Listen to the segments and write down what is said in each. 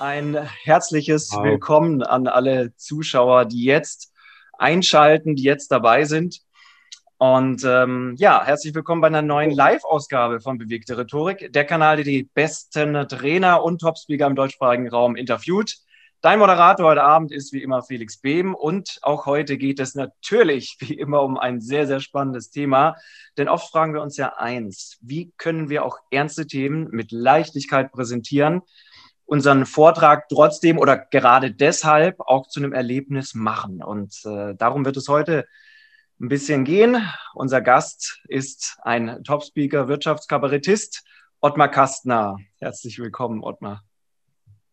Ein herzliches wow. Willkommen an alle Zuschauer, die jetzt einschalten, die jetzt dabei sind. Und ähm, ja, herzlich willkommen bei einer neuen Live-Ausgabe von Bewegte Rhetorik, der Kanal, der die besten Trainer und Topspeaker im deutschsprachigen Raum interviewt. Dein Moderator heute Abend ist wie immer Felix Behm und auch heute geht es natürlich wie immer um ein sehr, sehr spannendes Thema. Denn oft fragen wir uns ja eins, wie können wir auch ernste Themen mit Leichtigkeit präsentieren? Unseren Vortrag trotzdem oder gerade deshalb auch zu einem Erlebnis machen. Und äh, darum wird es heute ein bisschen gehen. Unser Gast ist ein Top-Speaker, Wirtschaftskabarettist, Ottmar Kastner. Herzlich willkommen, Ottmar.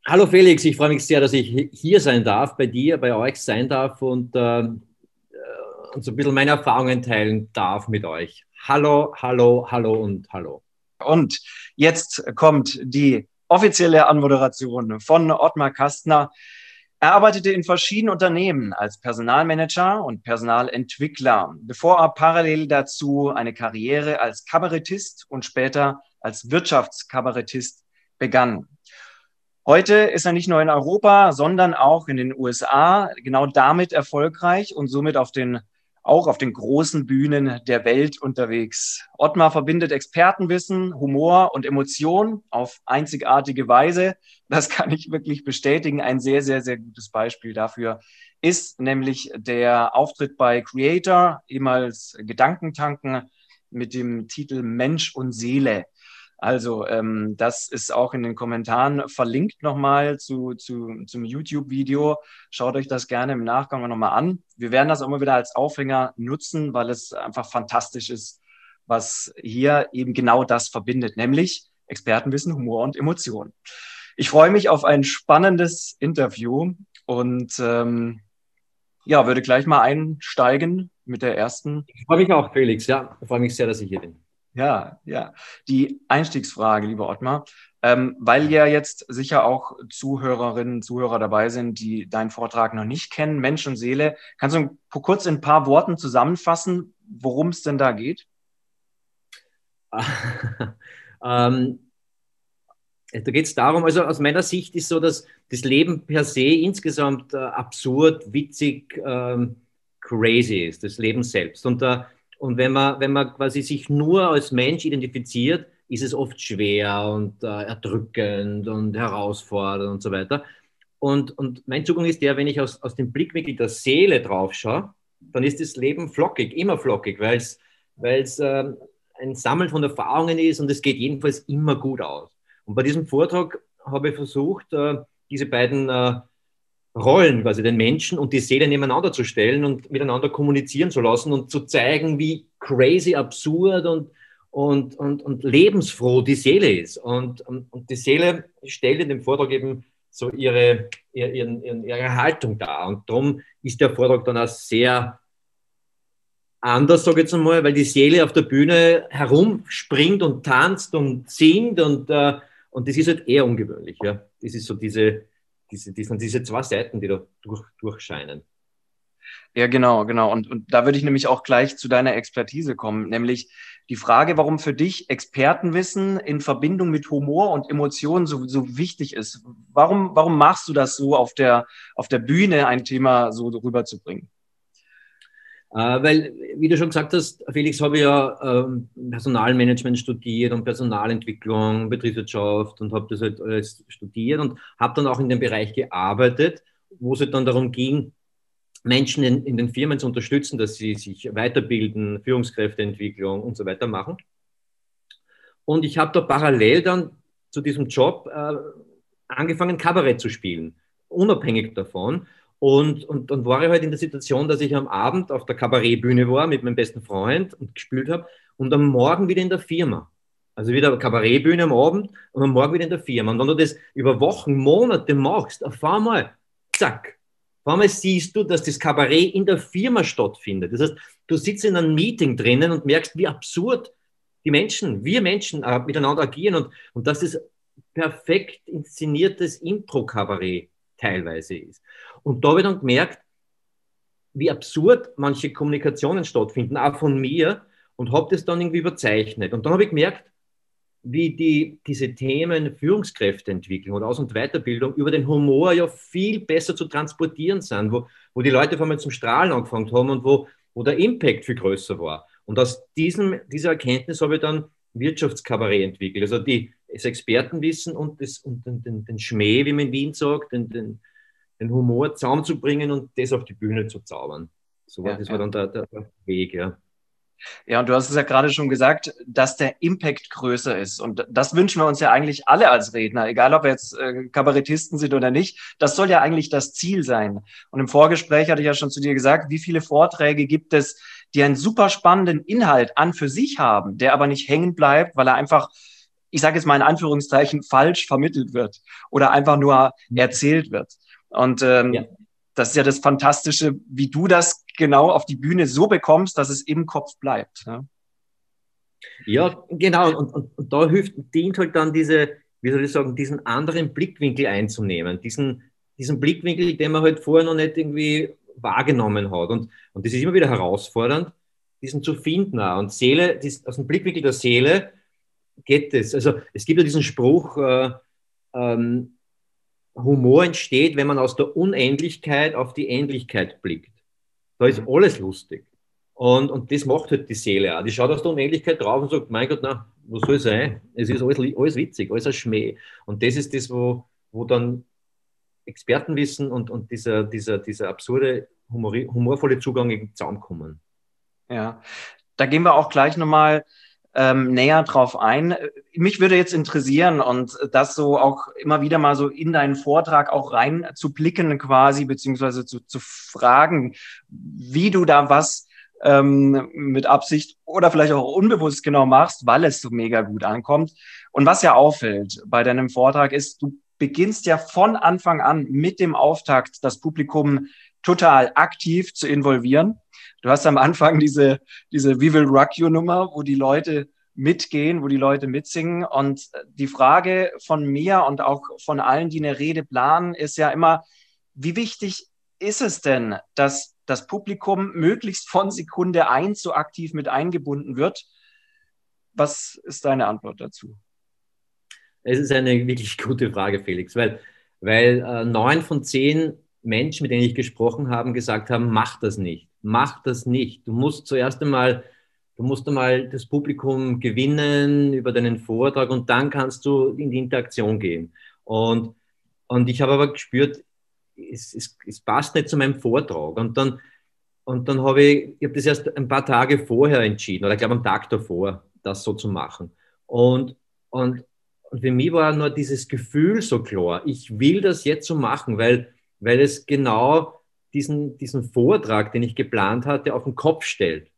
Hallo Felix, ich freue mich sehr, dass ich hier sein darf, bei dir, bei euch sein darf und, äh, und so ein bisschen meine Erfahrungen teilen darf mit euch. Hallo, hallo, hallo und hallo. Und jetzt kommt die offizielle Anmoderation von Ottmar Kastner. Er arbeitete in verschiedenen Unternehmen als Personalmanager und Personalentwickler, bevor er parallel dazu eine Karriere als Kabarettist und später als Wirtschaftskabarettist begann. Heute ist er nicht nur in Europa, sondern auch in den USA genau damit erfolgreich und somit auf den auch auf den großen Bühnen der Welt unterwegs. Ottmar verbindet Expertenwissen, Humor und Emotion auf einzigartige Weise. Das kann ich wirklich bestätigen. Ein sehr, sehr, sehr gutes Beispiel dafür ist nämlich der Auftritt bei Creator, ehemals Gedankentanken mit dem Titel Mensch und Seele. Also ähm, das ist auch in den Kommentaren verlinkt nochmal zu, zu, zum YouTube-Video. Schaut euch das gerne im Nachgang nochmal an. Wir werden das auch immer wieder als Aufhänger nutzen, weil es einfach fantastisch ist, was hier eben genau das verbindet, nämlich Expertenwissen, Humor und Emotionen. Ich freue mich auf ein spannendes Interview und ähm, ja, würde gleich mal einsteigen mit der ersten. Ich freue mich auch, Felix. Ja, ich freue mich sehr, dass ich hier bin. Ja, ja. Die Einstiegsfrage, lieber Ottmar, ähm, weil ja jetzt sicher auch Zuhörerinnen, Zuhörer dabei sind, die deinen Vortrag noch nicht kennen, Mensch und Seele. Kannst du kurz in ein paar Worten zusammenfassen, worum es denn da geht? ähm, da geht es darum, also aus meiner Sicht ist so, dass das Leben per se insgesamt äh, absurd, witzig, ähm, crazy ist, das Leben selbst. Und da und wenn man, wenn man quasi sich nur als Mensch identifiziert, ist es oft schwer und äh, erdrückend und herausfordernd und so weiter. Und, und mein Zugang ist der, wenn ich aus, aus dem Blickwinkel der Seele drauf schaue, dann ist das Leben flockig, immer flockig, weil es äh, ein Sammeln von Erfahrungen ist und es geht jedenfalls immer gut aus. Und bei diesem Vortrag habe ich versucht, äh, diese beiden äh, Rollen, quasi den Menschen und die Seele nebeneinander zu stellen und miteinander kommunizieren zu lassen und zu zeigen, wie crazy, absurd und, und, und, und lebensfroh die Seele ist. Und, und, und die Seele stellt in dem Vortrag eben so ihre, ihre, ihre Haltung dar. Und darum ist der Vortrag dann auch sehr anders, sage ich jetzt einmal, weil die Seele auf der Bühne herumspringt und tanzt und singt und, äh, und das ist halt eher ungewöhnlich. Ja? Das ist so diese, diese, diese, diese zwei Seiten, die da durch, durchscheinen. Ja, genau, genau. Und, und da würde ich nämlich auch gleich zu deiner Expertise kommen, nämlich die Frage, warum für dich Expertenwissen in Verbindung mit Humor und Emotionen so, so wichtig ist. Warum, warum machst du das so auf der, auf der Bühne, ein Thema so rüberzubringen? Äh, weil, wie du schon gesagt hast, Felix, habe ich ja ähm, Personalmanagement studiert und Personalentwicklung, Betriebswirtschaft und habe das halt alles studiert und habe dann auch in dem Bereich gearbeitet, wo es halt dann darum ging, Menschen in, in den Firmen zu unterstützen, dass sie sich weiterbilden, Führungskräfteentwicklung und so weiter machen. Und ich habe da parallel dann zu diesem Job äh, angefangen, Kabarett zu spielen, unabhängig davon. Und, und dann war ich halt in der Situation, dass ich am Abend auf der Kabarettbühne war mit meinem besten Freund und gespielt habe und am Morgen wieder in der Firma. Also wieder Kabarettbühne am Abend und am Morgen wieder in der Firma. Und wenn du das über Wochen, Monate machst, auf einmal, zack, Vor allem siehst du, dass das Kabarett in der Firma stattfindet. Das heißt, du sitzt in einem Meeting drinnen und merkst, wie absurd die Menschen, wir Menschen äh, miteinander agieren und, und dass das perfekt inszeniertes Impro-Kabarett teilweise ist. Und da habe ich dann gemerkt, wie absurd manche Kommunikationen stattfinden, auch von mir, und habe das dann irgendwie überzeichnet. Und dann habe ich gemerkt, wie die, diese Themen Führungskräfteentwicklung und Aus- und Weiterbildung über den Humor ja viel besser zu transportieren sind, wo, wo die Leute vor allem zum Strahlen angefangen haben und wo, wo der Impact viel größer war. Und aus diesem, dieser Erkenntnis habe ich dann Wirtschaftskabarett entwickelt. Also die, das Expertenwissen und, das, und den, den, den Schmäh, wie man in Wien sagt, den, den, den Humor zusammenzubringen und das auf die Bühne zu zaubern. So war, ja, das ja. war dann der, der Weg, ja. Ja, und du hast es ja gerade schon gesagt, dass der Impact größer ist. Und das wünschen wir uns ja eigentlich alle als Redner, egal ob wir jetzt äh, Kabarettisten sind oder nicht. Das soll ja eigentlich das Ziel sein. Und im Vorgespräch hatte ich ja schon zu dir gesagt, wie viele Vorträge gibt es, die einen super spannenden Inhalt an für sich haben, der aber nicht hängen bleibt, weil er einfach, ich sage jetzt mal in Anführungszeichen, falsch vermittelt wird oder einfach nur mhm. erzählt wird. Und ähm, ja. das ist ja das Fantastische, wie du das genau auf die Bühne so bekommst, dass es im Kopf bleibt. Ja, ja genau. Und, und, und, da hilft, dient halt dann diese, wie soll ich sagen, diesen anderen Blickwinkel einzunehmen. Diesen, diesen Blickwinkel, den man halt vorher noch nicht irgendwie wahrgenommen hat. Und, und das ist immer wieder herausfordernd, diesen zu finden. Auch. Und Seele, dies, aus dem Blickwinkel der Seele geht es. Also es gibt ja diesen Spruch, äh, ähm, Humor entsteht, wenn man aus der Unendlichkeit auf die Endlichkeit blickt. Da ist mhm. alles lustig. Und, und das macht halt die Seele auch. Die schaut aus der Unendlichkeit drauf und sagt, mein Gott, na, was soll sein? Es ist alles, alles witzig, alles ein Schmäh. Und das ist das, wo, wo dann Expertenwissen und, und dieser, dieser, dieser absurde, humori, humorvolle Zugang zusammenkommen. Ja, da gehen wir auch gleich nochmal ähm, näher drauf ein. Mich würde jetzt interessieren und das so auch immer wieder mal so in deinen Vortrag auch rein zu blicken quasi, beziehungsweise zu, zu fragen, wie du da was ähm, mit Absicht oder vielleicht auch unbewusst genau machst, weil es so mega gut ankommt. Und was ja auffällt bei deinem Vortrag ist, du beginnst ja von Anfang an mit dem Auftakt das Publikum total aktiv zu involvieren. Du hast am Anfang diese, diese We Will Rock You Nummer, wo die Leute mitgehen, wo die Leute mitsingen. Und die Frage von mir und auch von allen, die eine Rede planen, ist ja immer, wie wichtig ist es denn, dass das Publikum möglichst von Sekunde eins so aktiv mit eingebunden wird? Was ist deine Antwort dazu? Es ist eine wirklich gute Frage, Felix, weil, weil äh, neun von zehn Menschen, mit denen ich gesprochen habe, gesagt haben, mach das nicht mach das nicht. Du musst zuerst einmal, du musst einmal das Publikum gewinnen über deinen Vortrag und dann kannst du in die Interaktion gehen. Und, und ich habe aber gespürt, es, es, es passt nicht zu meinem Vortrag. Und dann, und dann habe ich, ich habe das erst ein paar Tage vorher entschieden, oder ich glaube am Tag davor, das so zu machen. Und, und, und für mich war nur dieses Gefühl so klar, ich will das jetzt so machen, weil, weil es genau diesen, diesen Vortrag, den ich geplant hatte, auf den Kopf stellt.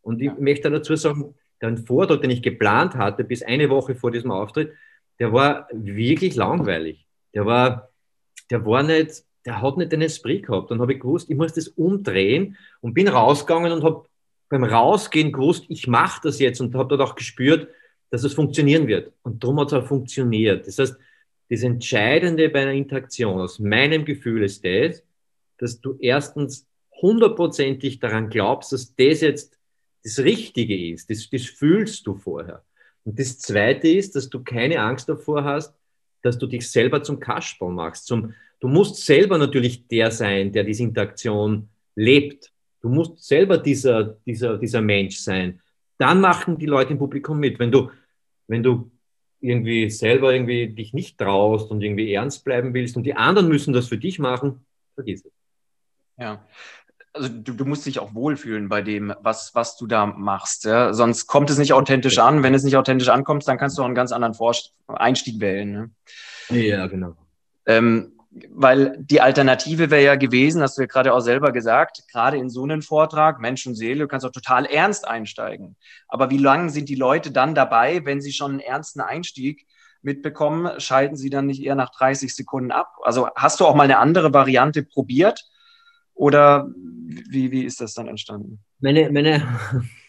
Und ich ja. möchte dazu sagen, der Vortrag, den ich geplant hatte, bis eine Woche vor diesem Auftritt, der war wirklich langweilig. Der war, der war nicht, der hat nicht den Esprit gehabt. Dann habe ich gewusst, ich muss das umdrehen und bin rausgegangen und habe beim Rausgehen gewusst, ich mache das jetzt und habe dort auch gespürt, dass es funktionieren wird. Und darum hat es auch funktioniert. Das heißt, das Entscheidende bei einer Interaktion aus meinem Gefühl ist das, dass du erstens hundertprozentig daran glaubst, dass das jetzt das Richtige ist. Das, das fühlst du vorher. Und das Zweite ist, dass du keine Angst davor hast, dass du dich selber zum Kasperl machst. Zum, du musst selber natürlich der sein, der diese Interaktion lebt. Du musst selber dieser, dieser, dieser Mensch sein. Dann machen die Leute im Publikum mit. Wenn du, wenn du irgendwie selber irgendwie dich nicht traust und irgendwie ernst bleiben willst und die anderen müssen das für dich machen, vergiss es. Ja. Also du, du musst dich auch wohlfühlen bei dem, was, was du da machst. Ja? Sonst kommt es nicht authentisch an. Wenn es nicht authentisch ankommt, dann kannst du auch einen ganz anderen Vor Einstieg wählen. Ne? Ja, genau. Ähm, weil die Alternative wäre ja gewesen, hast du ja gerade auch selber gesagt, gerade in so einem Vortrag, Mensch und Seele, du kannst auch total ernst einsteigen. Aber wie lange sind die Leute dann dabei, wenn sie schon einen ernsten Einstieg mitbekommen, schalten sie dann nicht eher nach 30 Sekunden ab? Also hast du auch mal eine andere Variante probiert? Oder wie, wie ist das dann entstanden? Meine, meine,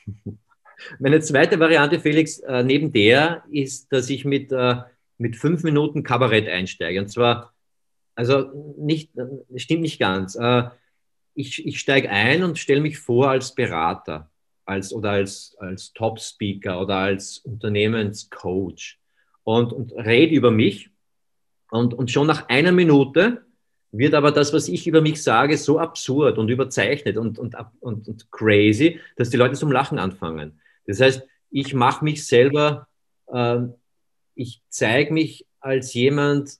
meine zweite Variante, Felix, äh, neben der ist, dass ich mit, äh, mit fünf Minuten Kabarett einsteige. Und zwar, also nicht, stimmt nicht ganz. Äh, ich, ich steige ein und stelle mich vor als Berater als, oder als, als Top-Speaker oder als Unternehmenscoach und, und rede über mich. Und, und schon nach einer Minute wird aber das, was ich über mich sage, so absurd und überzeichnet und, und, und, und crazy, dass die Leute zum Lachen anfangen. Das heißt, ich mache mich selber, äh, ich zeige mich als jemand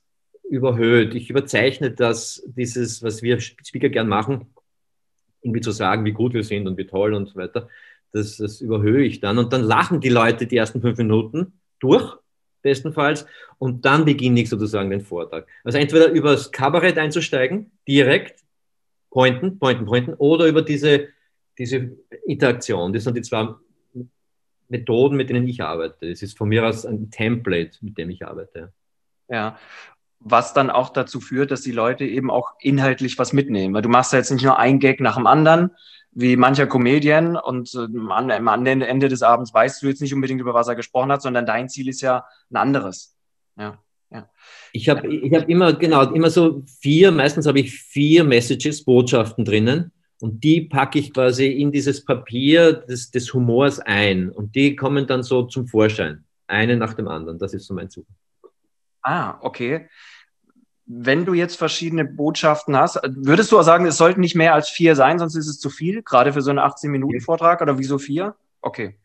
überhöht. Ich überzeichne das, dieses, was wir Speaker gern machen, irgendwie zu sagen, wie gut wir sind und wie toll und so weiter. Das, das überhöhe ich dann. Und dann lachen die Leute die ersten fünf Minuten durch bestenfalls. Und dann beginne ich sozusagen den Vortrag. Also entweder übers Kabarett einzusteigen, direkt, pointen, pointen, pointen, oder über diese, diese Interaktion. Das sind die zwei Methoden, mit denen ich arbeite. Es ist von mir aus ein Template, mit dem ich arbeite. Ja, was dann auch dazu führt, dass die Leute eben auch inhaltlich was mitnehmen. Weil du machst ja jetzt nicht nur ein Gag nach dem anderen, wie mancher Comedian und äh, am Ende des Abends weißt du jetzt nicht unbedingt, über was er gesprochen hat, sondern dein Ziel ist ja ein anderes. Ja. Ja. Ich habe ich hab immer, genau, immer so vier, meistens habe ich vier Messages, Botschaften drinnen und die packe ich quasi in dieses Papier des, des Humors ein und die kommen dann so zum Vorschein, eine nach dem anderen. Das ist so mein Zug. Ah, okay wenn du jetzt verschiedene Botschaften hast, würdest du auch sagen, es sollten nicht mehr als vier sein, sonst ist es zu viel, gerade für so einen 18-Minuten-Vortrag oder wieso vier? Okay.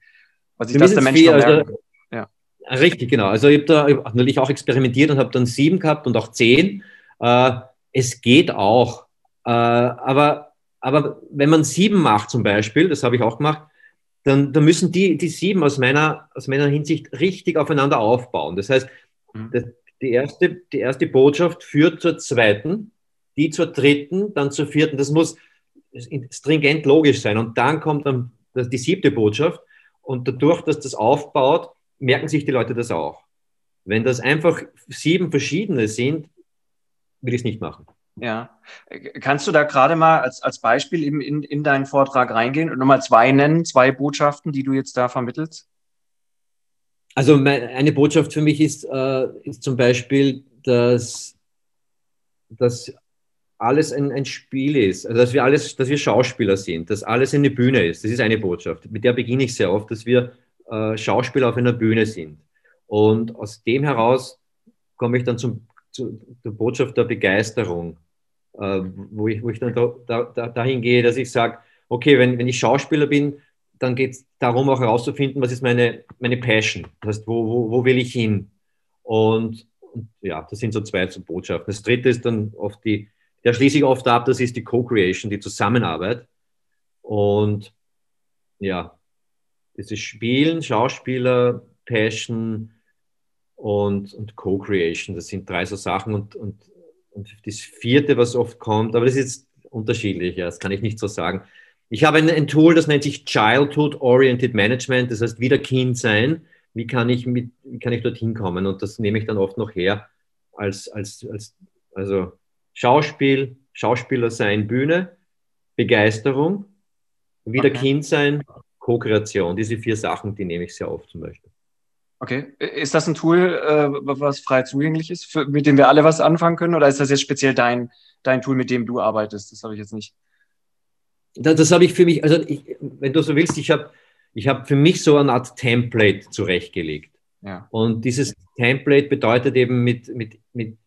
Was ich das der Mensch vier, also, ja. Richtig, genau. Also ich habe da natürlich auch experimentiert und habe dann sieben gehabt und auch zehn. Äh, es geht auch. Äh, aber, aber wenn man sieben macht zum Beispiel, das habe ich auch gemacht, dann, dann müssen die, die sieben aus meiner, aus meiner Hinsicht richtig aufeinander aufbauen. Das heißt, mhm. das, die erste, die erste Botschaft führt zur zweiten, die zur dritten, dann zur vierten. Das muss stringent logisch sein. Und dann kommt dann die siebte Botschaft. Und dadurch, dass das aufbaut, merken sich die Leute das auch. Wenn das einfach sieben verschiedene sind, will ich es nicht machen. Ja. Kannst du da gerade mal als, als Beispiel in, in, in deinen Vortrag reingehen und nochmal zwei nennen, zwei Botschaften, die du jetzt da vermittelst? Also eine Botschaft für mich ist, äh, ist zum Beispiel, dass, dass alles ein, ein Spiel ist, also dass wir alles, dass wir Schauspieler sind, dass alles eine Bühne ist. Das ist eine Botschaft. Mit der beginne ich sehr oft, dass wir äh, Schauspieler auf einer Bühne sind. Und aus dem heraus komme ich dann zum, zu der Botschaft der Begeisterung, äh, wo, ich, wo ich dann da, da, dahin gehe, dass ich sage, okay, wenn, wenn ich Schauspieler bin, dann geht es darum, auch herauszufinden, was ist meine, meine Passion. Das heißt, wo, wo, wo will ich hin? Und, und, ja, das sind so zwei so Botschaften. Das dritte ist dann oft die, der schließe ich oft ab, das ist die Co-Creation, die Zusammenarbeit. Und ja, das ist Spielen, Schauspieler, Passion und, und Co-Creation. Das sind drei so Sachen. Und, und, und das vierte, was oft kommt, aber das ist unterschiedlich, ja, das kann ich nicht so sagen. Ich habe ein, ein, Tool, das nennt sich Childhood Oriented Management, das heißt wieder Kind sein. Wie kann ich, mit, wie kann ich dorthin kommen? Und das nehme ich dann oft noch her als, als, als also Schauspiel, Schauspieler sein, Bühne, Begeisterung, wieder okay. Kind sein, Co-Kreation. Diese vier Sachen, die nehme ich sehr oft zum Beispiel. Okay. Ist das ein Tool, äh, was frei zugänglich ist, mit dem wir alle was anfangen können? Oder ist das jetzt speziell dein, dein Tool, mit dem du arbeitest? Das habe ich jetzt nicht das, das habe ich für mich, also ich, wenn du so willst, ich habe ich hab für mich so eine Art Template zurechtgelegt. Ja. Und dieses Template bedeutet eben mit, mit, mit,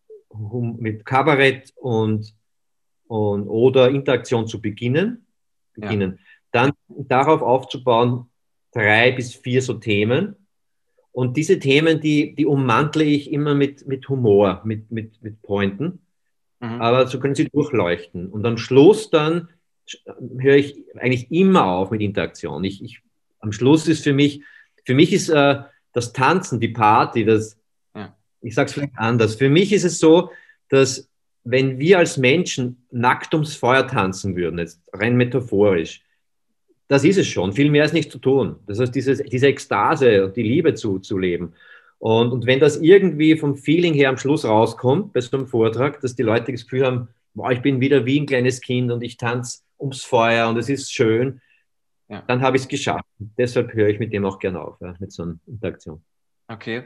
mit Kabarett und, und oder Interaktion zu beginnen, beginnen. Ja. dann darauf aufzubauen, drei bis vier so Themen. Und diese Themen, die, die ummantle ich immer mit, mit Humor, mit, mit, mit Pointen. Mhm. Aber so können sie durchleuchten. Und am Schluss dann höre ich eigentlich immer auf mit Interaktion. Ich, ich, am Schluss ist für mich, für mich ist äh, das Tanzen, die Party, das, ja. ich sage es vielleicht anders. Für mich ist es so, dass wenn wir als Menschen nackt ums Feuer tanzen würden, jetzt rein metaphorisch, das ist es schon. Viel mehr ist nicht zu tun. Das heißt, dieses, diese Ekstase und die Liebe zu, zu leben. Und, und wenn das irgendwie vom Feeling her am Schluss rauskommt, bei so einem Vortrag, dass die Leute das Gefühl haben, boah, ich bin wieder wie ein kleines Kind und ich tanze ums Feuer und es ist schön, ja. dann habe ich es geschafft. Deshalb höre ich mit dem auch gerne auf, ja, mit so einer Interaktion. Okay.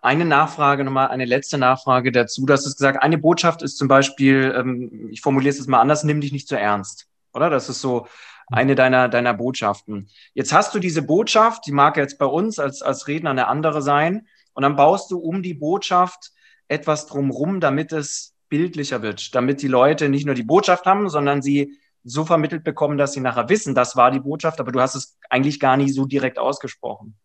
Eine Nachfrage nochmal, eine letzte Nachfrage dazu. Du hast es gesagt, eine Botschaft ist zum Beispiel, ähm, ich formuliere es jetzt mal anders, nimm dich nicht zu ernst. Oder? Das ist so eine deiner, deiner Botschaften. Jetzt hast du diese Botschaft, die mag jetzt bei uns als, als Redner eine andere sein. Und dann baust du um die Botschaft etwas drumrum, damit es bildlicher wird, damit die Leute nicht nur die Botschaft haben, sondern sie so vermittelt bekommen, dass sie nachher wissen, das war die Botschaft, aber du hast es eigentlich gar nicht so direkt ausgesprochen.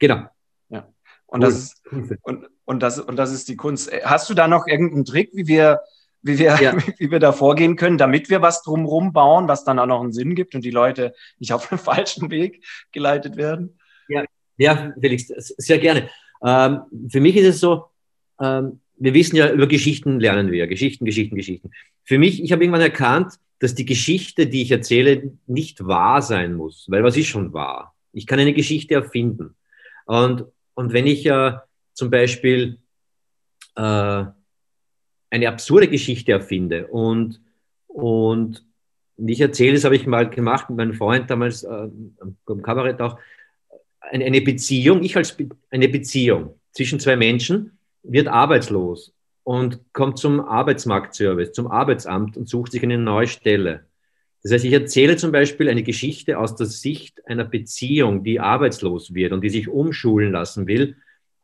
Genau. Ja. Und, cool. das ist, und, und, das, und das ist die Kunst. Hast du da noch irgendeinen Trick, wie wir, wie wir, ja. wie wir da vorgehen können, damit wir was drumherum bauen, was dann auch noch einen Sinn gibt und die Leute nicht auf den falschen Weg geleitet werden? Ja, ja Felix, sehr gerne. Ähm, für mich ist es so, ähm, wir wissen ja, über Geschichten lernen wir. Geschichten, Geschichten, Geschichten. Für mich, ich habe irgendwann erkannt, dass die Geschichte, die ich erzähle, nicht wahr sein muss, weil was ist schon wahr? Ich kann eine Geschichte erfinden. Und, und wenn ich äh, zum Beispiel äh, eine absurde Geschichte erfinde und, und ich erzähle, das habe ich mal gemacht mit meinem Freund damals äh, am Kabarett auch, eine, eine Beziehung, ich als Be eine Beziehung zwischen zwei Menschen, wird arbeitslos und kommt zum Arbeitsmarktservice, zum Arbeitsamt und sucht sich eine neue Stelle. Das heißt, ich erzähle zum Beispiel eine Geschichte aus der Sicht einer Beziehung, die arbeitslos wird und die sich umschulen lassen will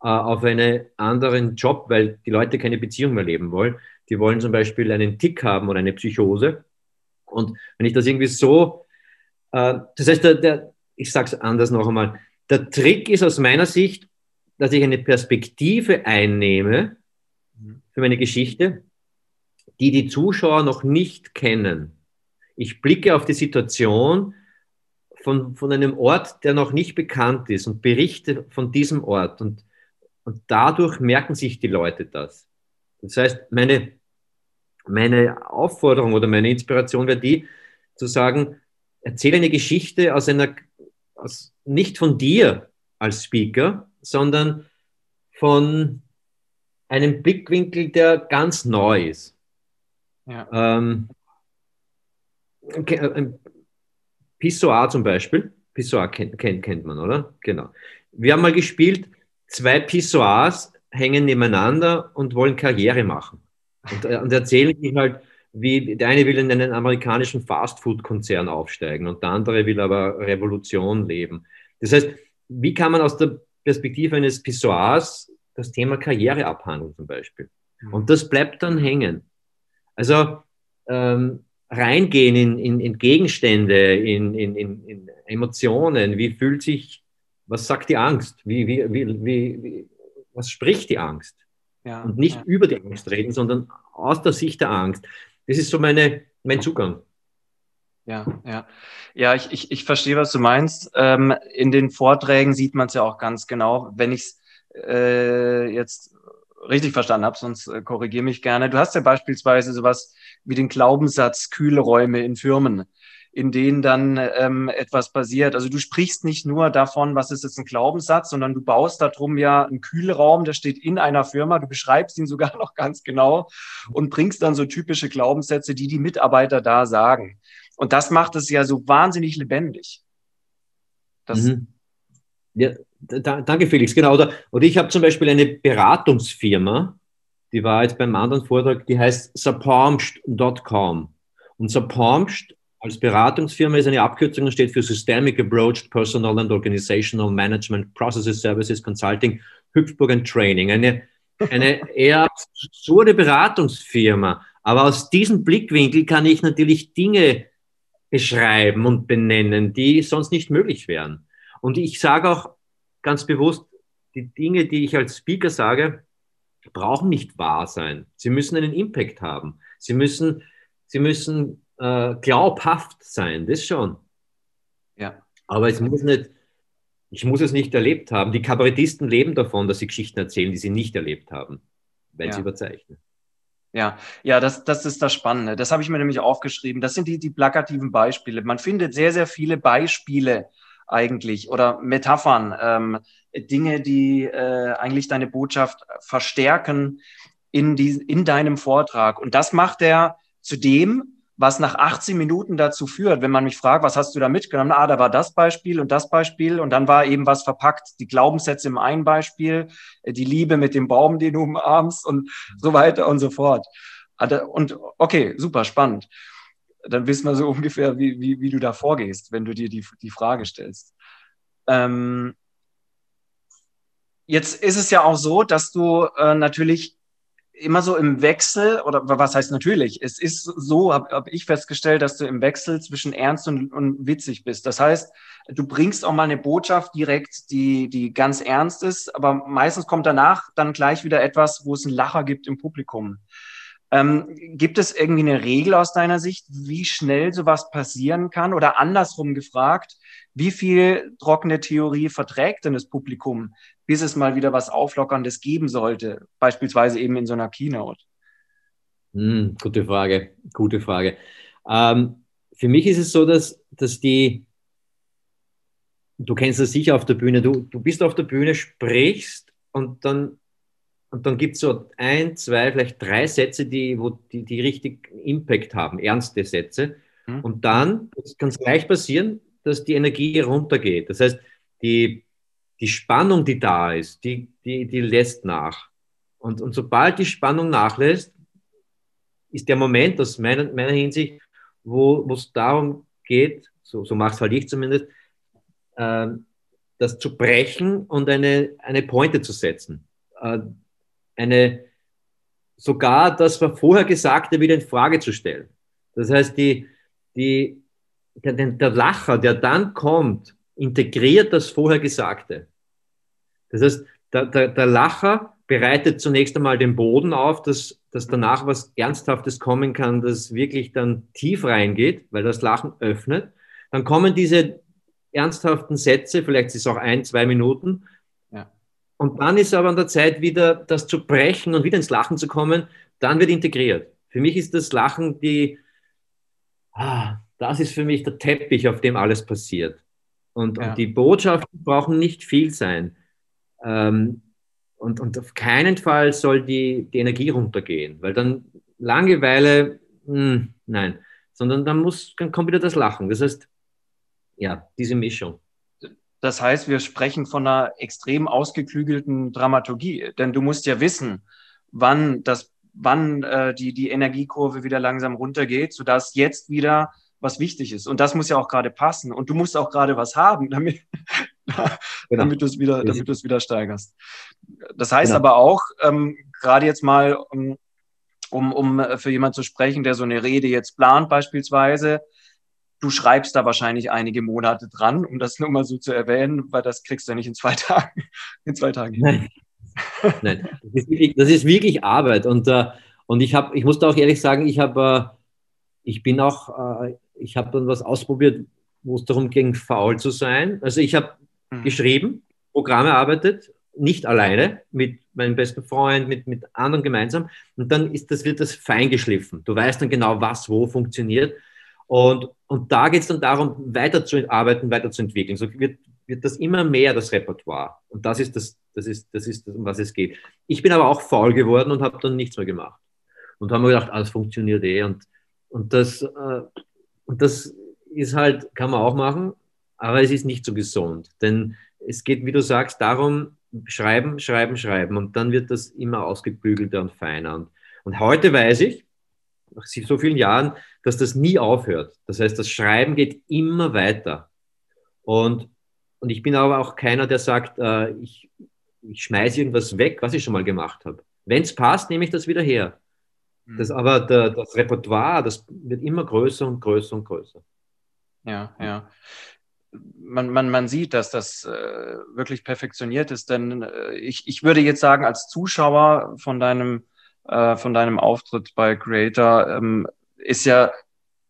äh, auf einen anderen Job, weil die Leute keine Beziehung mehr leben wollen. Die wollen zum Beispiel einen Tick haben oder eine Psychose. Und wenn ich das irgendwie so, äh, das heißt, der, der, ich sage es anders noch einmal, der Trick ist aus meiner Sicht, dass ich eine Perspektive einnehme für meine Geschichte, die die Zuschauer noch nicht kennen. Ich blicke auf die Situation von, von einem Ort, der noch nicht bekannt ist und berichte von diesem Ort. Und, und dadurch merken sich die Leute das. Das heißt, meine, meine Aufforderung oder meine Inspiration wäre die, zu sagen, erzähle eine Geschichte aus einer, aus, nicht von dir als Speaker, sondern von einem Blickwinkel, der ganz neu ist. Ja. Ähm, äh, Pissoir zum Beispiel. Pissoir kennt, kennt, kennt man, oder? Genau. Wir haben mal gespielt, zwei Pissoirs hängen nebeneinander und wollen Karriere machen. Und, äh, und erzählen sich halt, wie der eine will in einen amerikanischen Fastfood-Konzern aufsteigen und der andere will aber Revolution leben. Das heißt, wie kann man aus der Perspektive eines Pissoirs das Thema Karriere abhandeln zum Beispiel. Und das bleibt dann hängen. Also ähm, reingehen in, in, in Gegenstände, in, in, in, Emotionen, wie fühlt sich, was sagt die Angst, wie, wie, wie, wie, was spricht die Angst? Ja, und nicht ja. über die Angst reden, sondern aus der Sicht der Angst. Das ist so meine, mein Zugang. Ja, ja. Ja, ich, ich, ich verstehe, was du meinst. Ähm, in den Vorträgen sieht man es ja auch ganz genau. Wenn ich es äh, jetzt richtig verstanden habe, sonst äh, korrigiere mich gerne. Du hast ja beispielsweise sowas wie den Glaubenssatz kühle Räume in Firmen, in denen dann ähm, etwas passiert. Also du sprichst nicht nur davon, was ist jetzt ein Glaubenssatz, sondern du baust darum ja einen Kühlraum, der steht in einer Firma, du beschreibst ihn sogar noch ganz genau und bringst dann so typische Glaubenssätze, die die Mitarbeiter da sagen. Und das macht es ja so wahnsinnig lebendig. Mhm. Ja, da, danke Felix, genau. Oder, oder ich habe zum Beispiel eine Beratungsfirma, die war jetzt beim anderen Vortrag, die heißt sapomst.com. Und Sapomst als Beratungsfirma ist eine Abkürzung und steht für Systemic Approach Personal and Organizational Management Processes Services Consulting Hüpfburg and Training. Eine, eine eher absurde Beratungsfirma. Aber aus diesem Blickwinkel kann ich natürlich Dinge beschreiben und benennen, die sonst nicht möglich wären. Und ich sage auch ganz bewusst, die Dinge, die ich als Speaker sage, brauchen nicht wahr sein. Sie müssen einen Impact haben. Sie müssen, sie müssen äh, glaubhaft sein, das schon. Ja. Aber es muss nicht, ich muss es nicht erlebt haben. Die Kabarettisten leben davon, dass sie Geschichten erzählen, die sie nicht erlebt haben, weil ja. sie überzeichnen. Ja, ja, das, das ist das Spannende. Das habe ich mir nämlich aufgeschrieben. Das sind die, die plakativen Beispiele. Man findet sehr, sehr viele Beispiele eigentlich oder Metaphern, ähm, Dinge, die äh, eigentlich deine Botschaft verstärken in, die, in deinem Vortrag. Und das macht er zu dem, was nach 18 Minuten dazu führt, wenn man mich fragt, was hast du da mitgenommen? Ah, da war das Beispiel und das Beispiel und dann war eben was verpackt, die Glaubenssätze im einen Beispiel, äh, die Liebe mit dem Baum, den du umarmst und so weiter und so fort. Und okay, super spannend. Dann wissen wir so ungefähr, wie, wie, wie du da vorgehst, wenn du dir die, die Frage stellst. Ähm, jetzt ist es ja auch so, dass du äh, natürlich immer so im Wechsel, oder was heißt natürlich, es ist so, habe hab ich festgestellt, dass du im Wechsel zwischen ernst und, und witzig bist. Das heißt, du bringst auch mal eine Botschaft direkt, die, die ganz ernst ist, aber meistens kommt danach dann gleich wieder etwas, wo es einen Lacher gibt im Publikum. Ähm, gibt es irgendwie eine Regel aus deiner Sicht, wie schnell sowas passieren kann? Oder andersrum gefragt, wie viel trockene Theorie verträgt denn das Publikum, bis es mal wieder was Auflockerndes geben sollte, beispielsweise eben in so einer Keynote? Hm, gute Frage, gute Frage. Ähm, für mich ist es so, dass, dass die, du kennst das sicher auf der Bühne, du, du bist auf der Bühne, sprichst und dann, und dann gibt es so ein, zwei, vielleicht drei Sätze, die, wo die, die richtig Impact haben, ernste Sätze. Hm. Und dann kann es gleich passieren, dass die Energie runtergeht. Das heißt, die, die Spannung, die da ist, die, die, die lässt nach. Und, und sobald die Spannung nachlässt, ist der Moment aus meiner, meiner Hinsicht, wo es darum geht, so, so macht es halt ich zumindest, äh, das zu brechen und eine, eine Pointe zu setzen. Äh, eine, sogar das was vorher Gesagte wieder in Frage zu stellen. Das heißt, die, die, der, der Lacher, der dann kommt, integriert das vorher Gesagte. Das heißt, der, der, der Lacher bereitet zunächst einmal den Boden auf, dass, dass danach was Ernsthaftes kommen kann, das wirklich dann tief reingeht, weil das Lachen öffnet. Dann kommen diese ernsthaften Sätze, vielleicht ist es auch ein, zwei Minuten. Und dann ist aber an der Zeit wieder das zu brechen und wieder ins Lachen zu kommen, dann wird integriert. Für mich ist das Lachen die, ah, das ist für mich der Teppich, auf dem alles passiert. Und, ja. und die Botschaften brauchen nicht viel sein. Ähm, und, und auf keinen Fall soll die, die Energie runtergehen, weil dann Langeweile, mh, hm, nein, sondern dann, muss, dann kommt wieder das Lachen. Das heißt, ja, diese Mischung. Das heißt, wir sprechen von einer extrem ausgeklügelten Dramaturgie, denn du musst ja wissen, wann das, wann äh, die, die Energiekurve wieder langsam runtergeht, sodass jetzt wieder was wichtig ist. Und das muss ja auch gerade passen. Und du musst auch gerade was haben, damit, genau. damit du es wieder, damit du es wieder steigerst. Das heißt genau. aber auch, ähm, gerade jetzt mal, um, um, um für jemanden zu sprechen, der so eine Rede jetzt plant, beispielsweise, du schreibst da wahrscheinlich einige Monate dran, um das nur mal so zu erwähnen, weil das kriegst du ja nicht in zwei Tagen. In zwei Tagen. Nein. Nein, das ist wirklich, das ist wirklich Arbeit. Und, äh, und ich, hab, ich muss da auch ehrlich sagen, ich, hab, äh, ich bin auch äh, ich habe dann was ausprobiert, wo es darum ging, faul zu sein. Also ich habe mhm. geschrieben, Programme erarbeitet, nicht alleine, mit meinem besten Freund, mit, mit anderen gemeinsam. Und dann ist das, wird das fein geschliffen. Du weißt dann genau, was wo funktioniert. Und, und da geht es dann darum, weiterzuarbeiten, weiterzuentwickeln. So wird, wird das immer mehr das Repertoire. Und das ist das, das ist, das ist, um was es geht. Ich bin aber auch faul geworden und habe dann nichts mehr gemacht. Und haben mir gedacht, alles funktioniert eh. Und, und das, äh, und das ist halt, kann man auch machen, aber es ist nicht so gesund. Denn es geht, wie du sagst, darum, schreiben, schreiben, schreiben. Und dann wird das immer ausgebügelter und feiner. Und, und heute weiß ich, nach so vielen Jahren, dass das nie aufhört. Das heißt, das Schreiben geht immer weiter. Und, und ich bin aber auch keiner, der sagt, äh, ich, ich schmeiße irgendwas weg, was ich schon mal gemacht habe. Wenn es passt, nehme ich das wieder her. Das, mhm. aber der, das Repertoire, das wird immer größer und größer und größer. Ja, ja. Man, man, man sieht, dass das äh, wirklich perfektioniert ist, denn äh, ich, ich würde jetzt sagen, als Zuschauer von deinem, äh, von deinem Auftritt bei Creator ähm, ist ja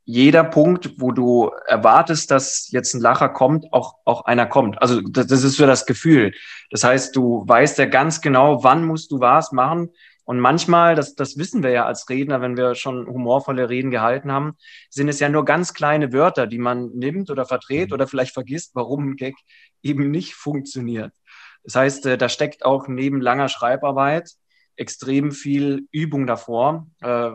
jeder Punkt, wo du erwartest, dass jetzt ein Lacher kommt, auch, auch einer kommt. Also das, das ist für das Gefühl. Das heißt, du weißt ja ganz genau, wann musst du was machen und manchmal, das, das wissen wir ja als Redner, wenn wir schon humorvolle Reden gehalten haben, sind es ja nur ganz kleine Wörter, die man nimmt oder verdreht mhm. oder vielleicht vergisst, warum ein Gag eben nicht funktioniert. Das heißt, äh, da steckt auch neben langer Schreibarbeit extrem viel Übung davor, äh,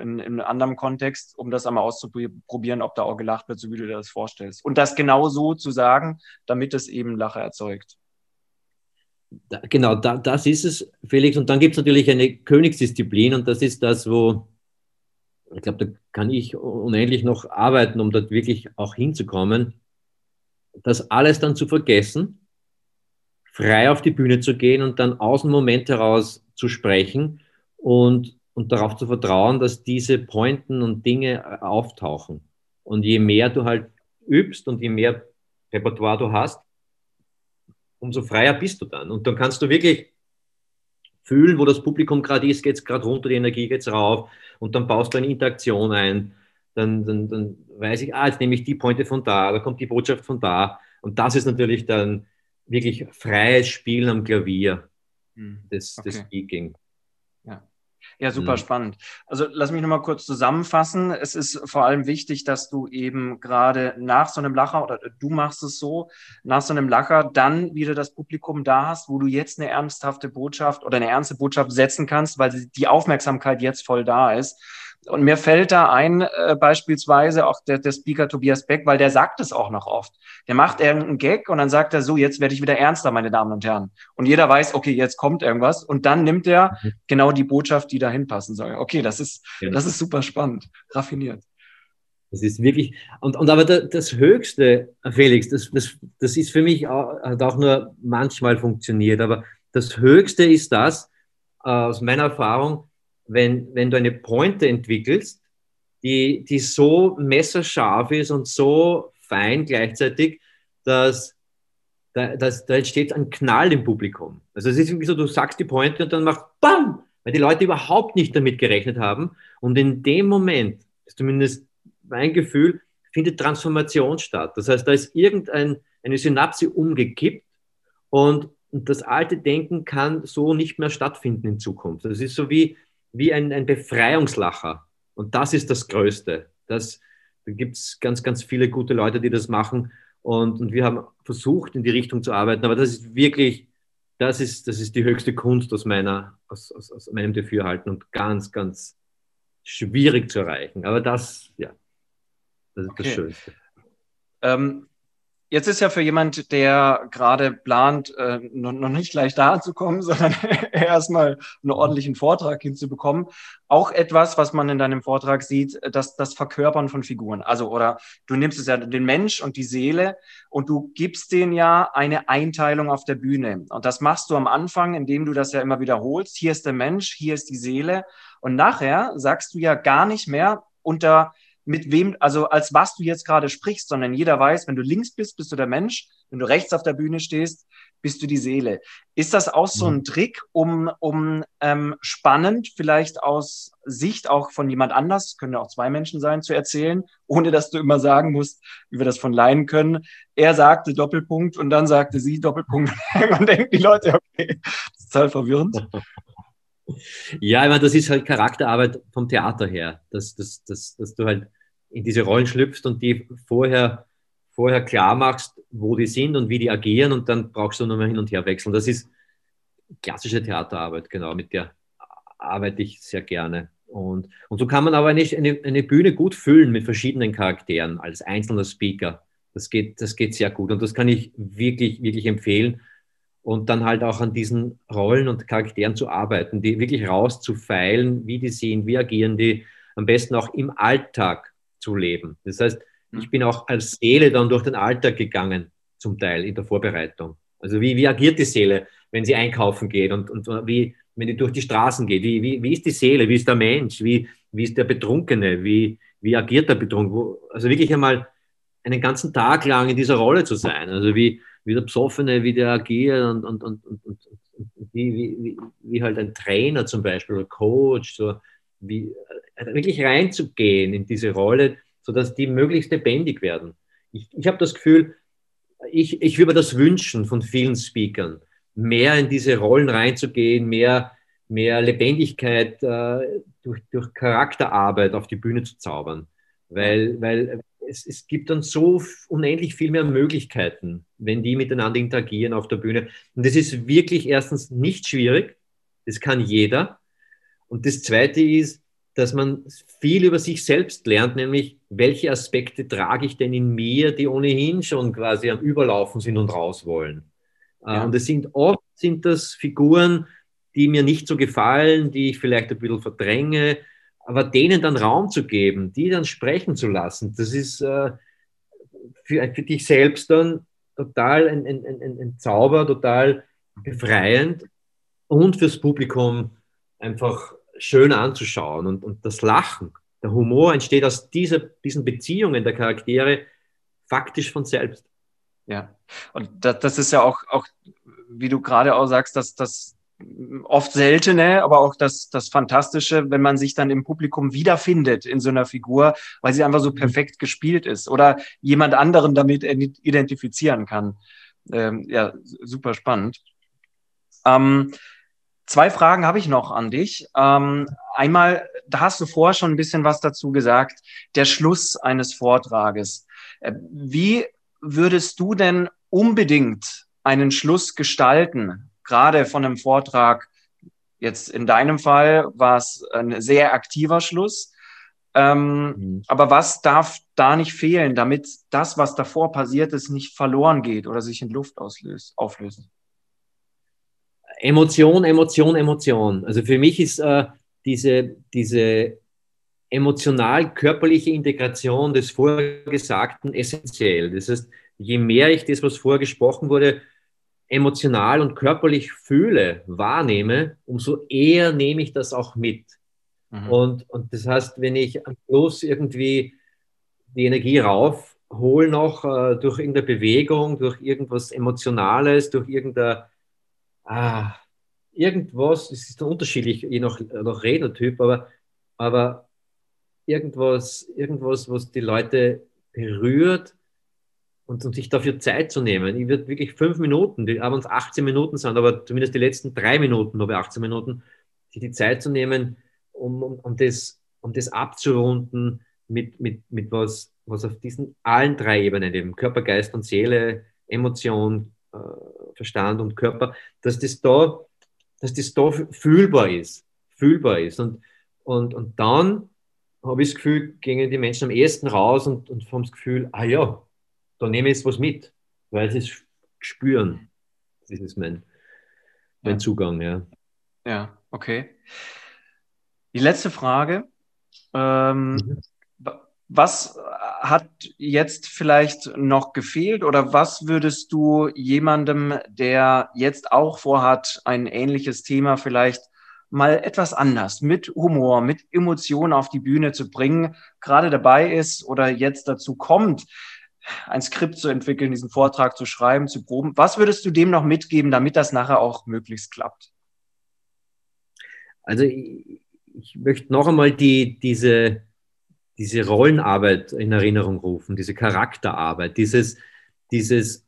in, in einem anderen Kontext, um das einmal auszuprobieren, ob da auch gelacht wird, so wie du dir das vorstellst. Und das genau so zu sagen, damit es eben Lacher erzeugt. Da, genau, da, das ist es, Felix. Und dann gibt es natürlich eine Königsdisziplin und das ist das, wo ich glaube, da kann ich unendlich noch arbeiten, um dort wirklich auch hinzukommen, das alles dann zu vergessen, frei auf die Bühne zu gehen und dann aus dem Moment heraus zu sprechen und, und darauf zu vertrauen, dass diese Pointen und Dinge äh, auftauchen. Und je mehr du halt übst und je mehr Repertoire du hast, umso freier bist du dann. Und dann kannst du wirklich fühlen, wo das Publikum gerade ist, geht es gerade runter, die Energie geht rauf und dann baust du eine Interaktion ein. Dann, dann, dann weiß ich, ah, jetzt nehme ich die Pointe von da, da kommt die Botschaft von da. Und das ist natürlich dann wirklich freies Spielen am Klavier hm. des, okay. des Speaking. Ja, super mhm. spannend. Also lass mich nochmal kurz zusammenfassen. Es ist vor allem wichtig, dass du eben gerade nach so einem Lacher oder du machst es so, nach so einem Lacher dann wieder das Publikum da hast, wo du jetzt eine ernsthafte Botschaft oder eine ernste Botschaft setzen kannst, weil die Aufmerksamkeit jetzt voll da ist. Und mir fällt da ein, äh, beispielsweise auch der, der Speaker Tobias Beck, weil der sagt es auch noch oft. Der macht irgendeinen Gag und dann sagt er so, jetzt werde ich wieder ernster, meine Damen und Herren. Und jeder weiß, okay, jetzt kommt irgendwas. Und dann nimmt er mhm. genau die Botschaft, die dahin passen soll. Okay, das ist, ja. das ist super spannend, raffiniert. Das ist wirklich, und, und aber das Höchste, Felix, das, das, das ist für mich auch, hat auch nur manchmal funktioniert, aber das Höchste ist das, äh, aus meiner Erfahrung, wenn, wenn du eine Pointe entwickelst, die, die so messerscharf ist und so fein gleichzeitig, dass da, dass, da entsteht ein Knall im Publikum. Also es ist irgendwie so, du sagst die Pointe und dann macht BAM! Weil die Leute überhaupt nicht damit gerechnet haben. Und in dem Moment, ist zumindest mein Gefühl, findet Transformation statt. Das heißt, da ist irgendeine Synapse umgekippt und, das alte Denken kann so nicht mehr stattfinden in Zukunft. Das ist so wie, wie ein, ein Befreiungslacher. Und das ist das Größte. Das, da gibt es ganz, ganz viele gute Leute, die das machen. Und, und wir haben versucht, in die Richtung zu arbeiten. Aber das ist wirklich, das ist, das ist die höchste Kunst aus, meiner, aus, aus, aus meinem Dafürhalten und ganz, ganz schwierig zu erreichen. Aber das, ja, das ist okay. das Schönste. Ähm, Jetzt ist ja für jemand, der gerade plant, äh, noch, nicht gleich da anzukommen, sondern erstmal einen ordentlichen Vortrag hinzubekommen, auch etwas, was man in deinem Vortrag sieht, dass das Verkörpern von Figuren. Also, oder du nimmst es ja den Mensch und die Seele und du gibst denen ja eine Einteilung auf der Bühne. Und das machst du am Anfang, indem du das ja immer wiederholst. Hier ist der Mensch, hier ist die Seele. Und nachher sagst du ja gar nicht mehr unter mit wem, also als was du jetzt gerade sprichst, sondern jeder weiß, wenn du links bist, bist du der Mensch, wenn du rechts auf der Bühne stehst, bist du die Seele. Ist das auch so ein mhm. Trick, um, um ähm, spannend, vielleicht aus Sicht auch von jemand anders, können ja auch zwei Menschen sein, zu erzählen, ohne dass du immer sagen musst, wie wir das von Laien können. Er sagte Doppelpunkt und dann sagte sie Doppelpunkt. Man denkt die Leute, okay, das ist total verwirrend. Ja, meine, das ist halt Charakterarbeit vom Theater her, dass, dass, dass, dass du halt in diese Rollen schlüpfst und die vorher, vorher klar machst, wo die sind und wie die agieren und dann brauchst du nur mal hin und her wechseln. Das ist klassische Theaterarbeit, genau, mit der arbeite ich sehr gerne. Und, und so kann man aber eine, eine, eine Bühne gut füllen mit verschiedenen Charakteren als einzelner Speaker. Das geht, das geht sehr gut und das kann ich wirklich, wirklich empfehlen und dann halt auch an diesen Rollen und Charakteren zu arbeiten, die wirklich rauszufeilen, wie die sehen, wie agieren die, am besten auch im Alltag zu leben. Das heißt, mhm. ich bin auch als Seele dann durch den Alltag gegangen, zum Teil in der Vorbereitung. Also wie, wie agiert die Seele, wenn sie einkaufen geht und, und wie, wenn die durch die Straßen geht? Wie, wie, wie ist die Seele? Wie ist der Mensch? Wie, wie ist der Betrunkene? Wie, wie agiert der Betrunkene? Also wirklich einmal einen ganzen Tag lang in dieser Rolle zu sein. Also wie, wie der Besoffene, wie der agiert und, und, und, und, und, und wie, wie, wie halt ein Trainer zum Beispiel oder Coach, so wie äh, wirklich reinzugehen in diese Rolle, sodass die möglichst lebendig werden. Ich, ich habe das Gefühl, ich, ich würde mir das wünschen von vielen Speakern, mehr in diese Rollen reinzugehen, mehr, mehr Lebendigkeit äh, durch, durch Charakterarbeit auf die Bühne zu zaubern. Weil, weil es, es gibt dann so unendlich viel mehr Möglichkeiten, wenn die miteinander interagieren auf der Bühne. Und das ist wirklich erstens nicht schwierig. Das kann jeder. Und das Zweite ist, dass man viel über sich selbst lernt, nämlich welche Aspekte trage ich denn in mir, die ohnehin schon quasi am Überlaufen sind und raus wollen. Äh, ja. Und es sind oft sind das Figuren, die mir nicht so gefallen, die ich vielleicht ein bisschen verdränge, aber denen dann Raum zu geben, die dann sprechen zu lassen, das ist äh, für, für dich selbst dann total ein, ein, ein, ein Zauber, total befreiend und fürs Publikum einfach schön anzuschauen. Und, und das Lachen, der Humor entsteht aus dieser, diesen Beziehungen der Charaktere faktisch von selbst. Ja, und das, das ist ja auch, auch, wie du gerade auch sagst, dass das oft seltene, aber auch das, das Fantastische, wenn man sich dann im Publikum wiederfindet in so einer Figur, weil sie einfach so mhm. perfekt gespielt ist oder jemand anderen damit identifizieren kann. Ähm, ja, super spannend. Ähm, zwei Fragen habe ich noch an dich. Ähm, einmal, da hast du vorher schon ein bisschen was dazu gesagt, der Schluss eines Vortrages. Äh, wie würdest du denn unbedingt einen Schluss gestalten? gerade von einem Vortrag, jetzt in deinem Fall war es ein sehr aktiver Schluss. Ähm, mhm. Aber was darf da nicht fehlen, damit das, was davor passiert ist, nicht verloren geht oder sich in Luft auslöst, auflöst? Emotion, Emotion, Emotion. Also für mich ist äh, diese, diese emotional-körperliche Integration des Vorgesagten essentiell. Das heißt, je mehr ich das, was vorgesprochen wurde, emotional und körperlich fühle, wahrnehme, umso eher nehme ich das auch mit. Mhm. Und, und das heißt, wenn ich am Schluss irgendwie die Energie raufhole noch äh, durch irgendeine Bewegung, durch irgendwas Emotionales, durch irgendein, ah, irgendwas, es ist unterschiedlich, je nach, nach Rednertyp, aber, aber irgendwas, irgendwas, was die Leute berührt, und, und sich dafür Zeit zu nehmen. Ich würde wirklich fünf Minuten, die abends 18 Minuten sind, aber zumindest die letzten drei Minuten, habe 18 Minuten, sich die Zeit zu nehmen, um, um, um, das, um das abzurunden mit, mit, mit was, was auf diesen allen drei Ebenen, eben Körper, Geist und Seele, Emotion, äh, Verstand und Körper, dass das da, dass das da fühlbar ist, fühlbar ist. Und, und, und dann habe ich das Gefühl, gingen die Menschen am ehesten raus und, und haben das Gefühl, ah ja, da nehme ich jetzt was mit, weil sie es spüren. Das ist mein, mein ja. Zugang, ja. Ja, okay. Die letzte Frage. Ähm, mhm. Was hat jetzt vielleicht noch gefehlt oder was würdest du jemandem, der jetzt auch vorhat, ein ähnliches Thema vielleicht mal etwas anders, mit Humor, mit Emotionen auf die Bühne zu bringen, gerade dabei ist oder jetzt dazu kommt, ein Skript zu entwickeln, diesen Vortrag zu schreiben, zu proben. Was würdest du dem noch mitgeben, damit das nachher auch möglichst klappt? Also ich, ich möchte noch einmal die, diese, diese Rollenarbeit in Erinnerung rufen, diese Charakterarbeit, dieses, dieses,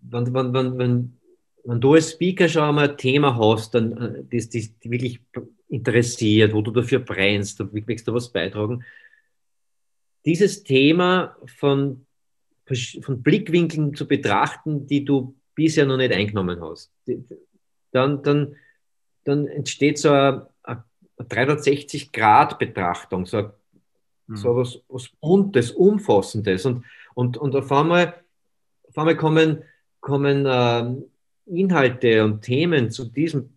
wenn, wenn, wenn, wenn, wenn du als Speaker schon einmal ein Thema hast, dann, äh, das dich wirklich interessiert, wo du dafür brennst, du willst du was beitragen, dieses Thema von von Blickwinkeln zu betrachten, die du bisher noch nicht eingenommen hast. Dann, dann, dann entsteht so eine, eine 360-Grad-Betrachtung, so, mhm. so was, was Buntes, Umfassendes. Und, und, und auf, einmal, auf einmal kommen, kommen äh, Inhalte und Themen zu diesem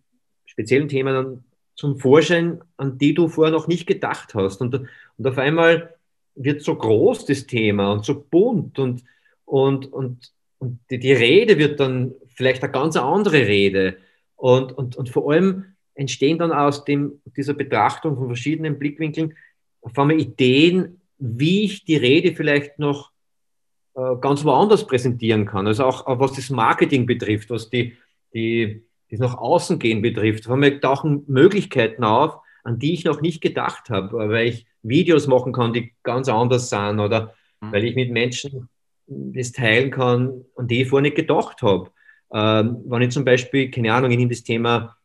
speziellen Thema dann zum Vorschein, an die du vorher noch nicht gedacht hast. Und, und auf einmal wird so groß das Thema und so bunt und, und, und, und die, die Rede wird dann vielleicht eine ganz andere Rede. Und, und, und vor allem entstehen dann aus dem, dieser Betrachtung von verschiedenen Blickwinkeln auf einmal Ideen, wie ich die Rede vielleicht noch äh, ganz woanders präsentieren kann. Also auch, auch, was das Marketing betrifft, was die, die, das nach außen gehen betrifft. Auf einmal tauchen Möglichkeiten auf, an die ich noch nicht gedacht habe, weil ich Videos machen kann, die ganz anders sind oder mhm. weil ich mit Menschen das teilen kann, an die ich vorher nicht gedacht habe. Ähm, wenn ich zum Beispiel, keine Ahnung, ich nehme das Thema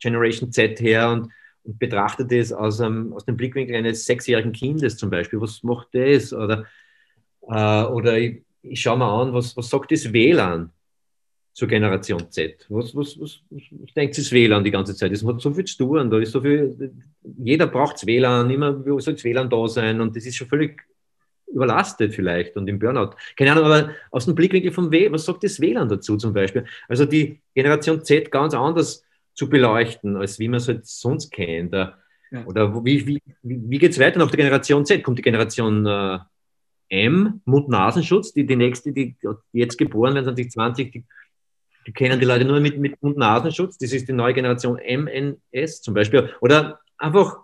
Generation Z her und, und betrachte das aus, einem, aus dem Blickwinkel eines sechsjährigen Kindes zum Beispiel, was macht das? Oder, äh, oder ich, ich schaue mir an, was, was sagt das WLAN? zur Generation Z? Was, was, was, was denkt das WLAN die ganze Zeit? Es hat so viel zu tun, da ist so viel, jeder braucht WLAN, immer soll das WLAN da sein und das ist schon völlig überlastet vielleicht und im Burnout. Keine Ahnung, aber aus dem Blickwinkel vom W, was sagt das WLAN dazu zum Beispiel? Also die Generation Z ganz anders zu beleuchten, als wie man es halt sonst kennt. Ja. Oder wie, wie, wie geht es weiter nach der Generation Z? Kommt die Generation äh, M, Mund-Nasenschutz, die, die nächste, die jetzt geboren werden, 2020, die, die kennen die Leute nur mit, mit Mund-Nasenschutz. Das ist die neue Generation MNS zum Beispiel. Oder einfach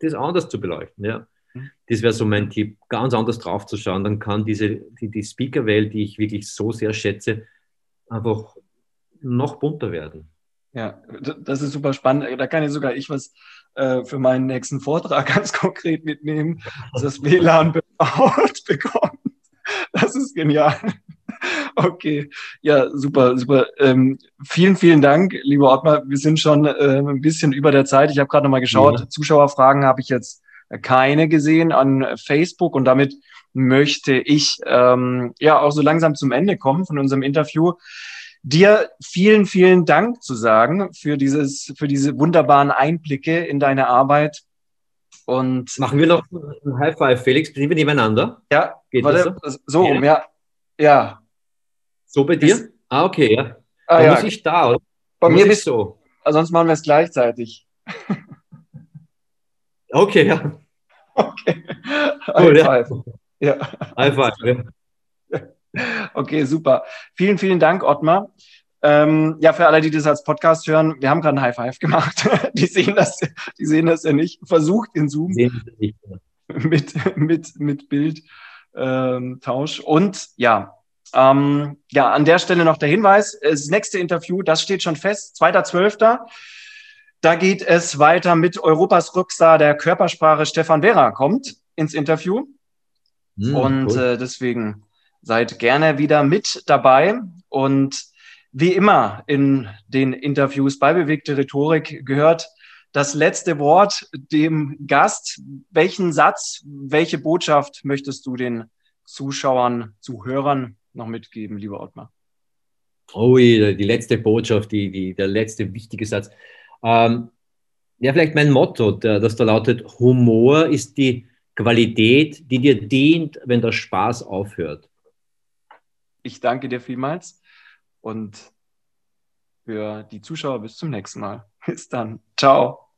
das anders zu beleuchten. Ja. Mhm. Das wäre so mein Tipp, ganz anders draufzuschauen. Dann kann diese, die, die Speaker-Welt, die ich wirklich so sehr schätze, einfach noch bunter werden. Ja, das ist super spannend. Da kann ich sogar ich was äh, für meinen nächsten Vortrag ganz konkret mitnehmen, dass das WLAN bebaut bekommt. Das ist genial. Okay, ja, super, super. Ähm, vielen, vielen Dank, lieber Ottmar. Wir sind schon äh, ein bisschen über der Zeit. Ich habe gerade nochmal geschaut. Ja. Zuschauerfragen habe ich jetzt keine gesehen an Facebook und damit möchte ich ähm, ja auch so langsam zum Ende kommen von unserem Interview dir vielen, vielen Dank zu sagen für dieses, für diese wunderbaren Einblicke in deine Arbeit. Und machen wir noch ein High Five, Felix. Sind wir nebeneinander? Ja, Geht warte, so, so rum, ja. Ja. So bei dir? Ist, ah, okay, ja. Ah, ja. muss ich da, oder? Bei mir bist du. So. Sonst machen wir es gleichzeitig. okay, ja. Okay. High cool, Five. Ja. ja. High Five, ja. Okay, super. Vielen, vielen Dank, Ottmar. Ähm, ja, für alle, die das als Podcast hören, wir haben gerade ein High Five gemacht. die sehen das, die sehen das ja nicht. Versucht in Zoom mit, mit, mit Bildtausch. Ähm, Und ja, ähm, ja, an der Stelle noch der Hinweis, das nächste Interview, das steht schon fest, 2.12. Da geht es weiter mit Europas Rockstar der Körpersprache Stefan Vera kommt ins Interview. Hm, Und cool. äh, deswegen Seid gerne wieder mit dabei und wie immer in den Interviews bei Bewegte Rhetorik gehört das letzte Wort dem Gast. Welchen Satz, welche Botschaft möchtest du den Zuschauern, Zuhörern noch mitgeben, lieber Ottmar? Oh, die letzte Botschaft, die, die, der letzte wichtige Satz. Ähm, ja, vielleicht mein Motto, der, das da lautet, Humor ist die Qualität, die dir dient, wenn der Spaß aufhört. Ich danke dir vielmals und für die Zuschauer bis zum nächsten Mal. Bis dann. Ciao.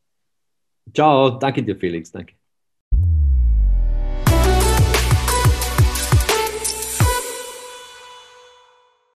Ciao. Danke dir, Felix. Danke.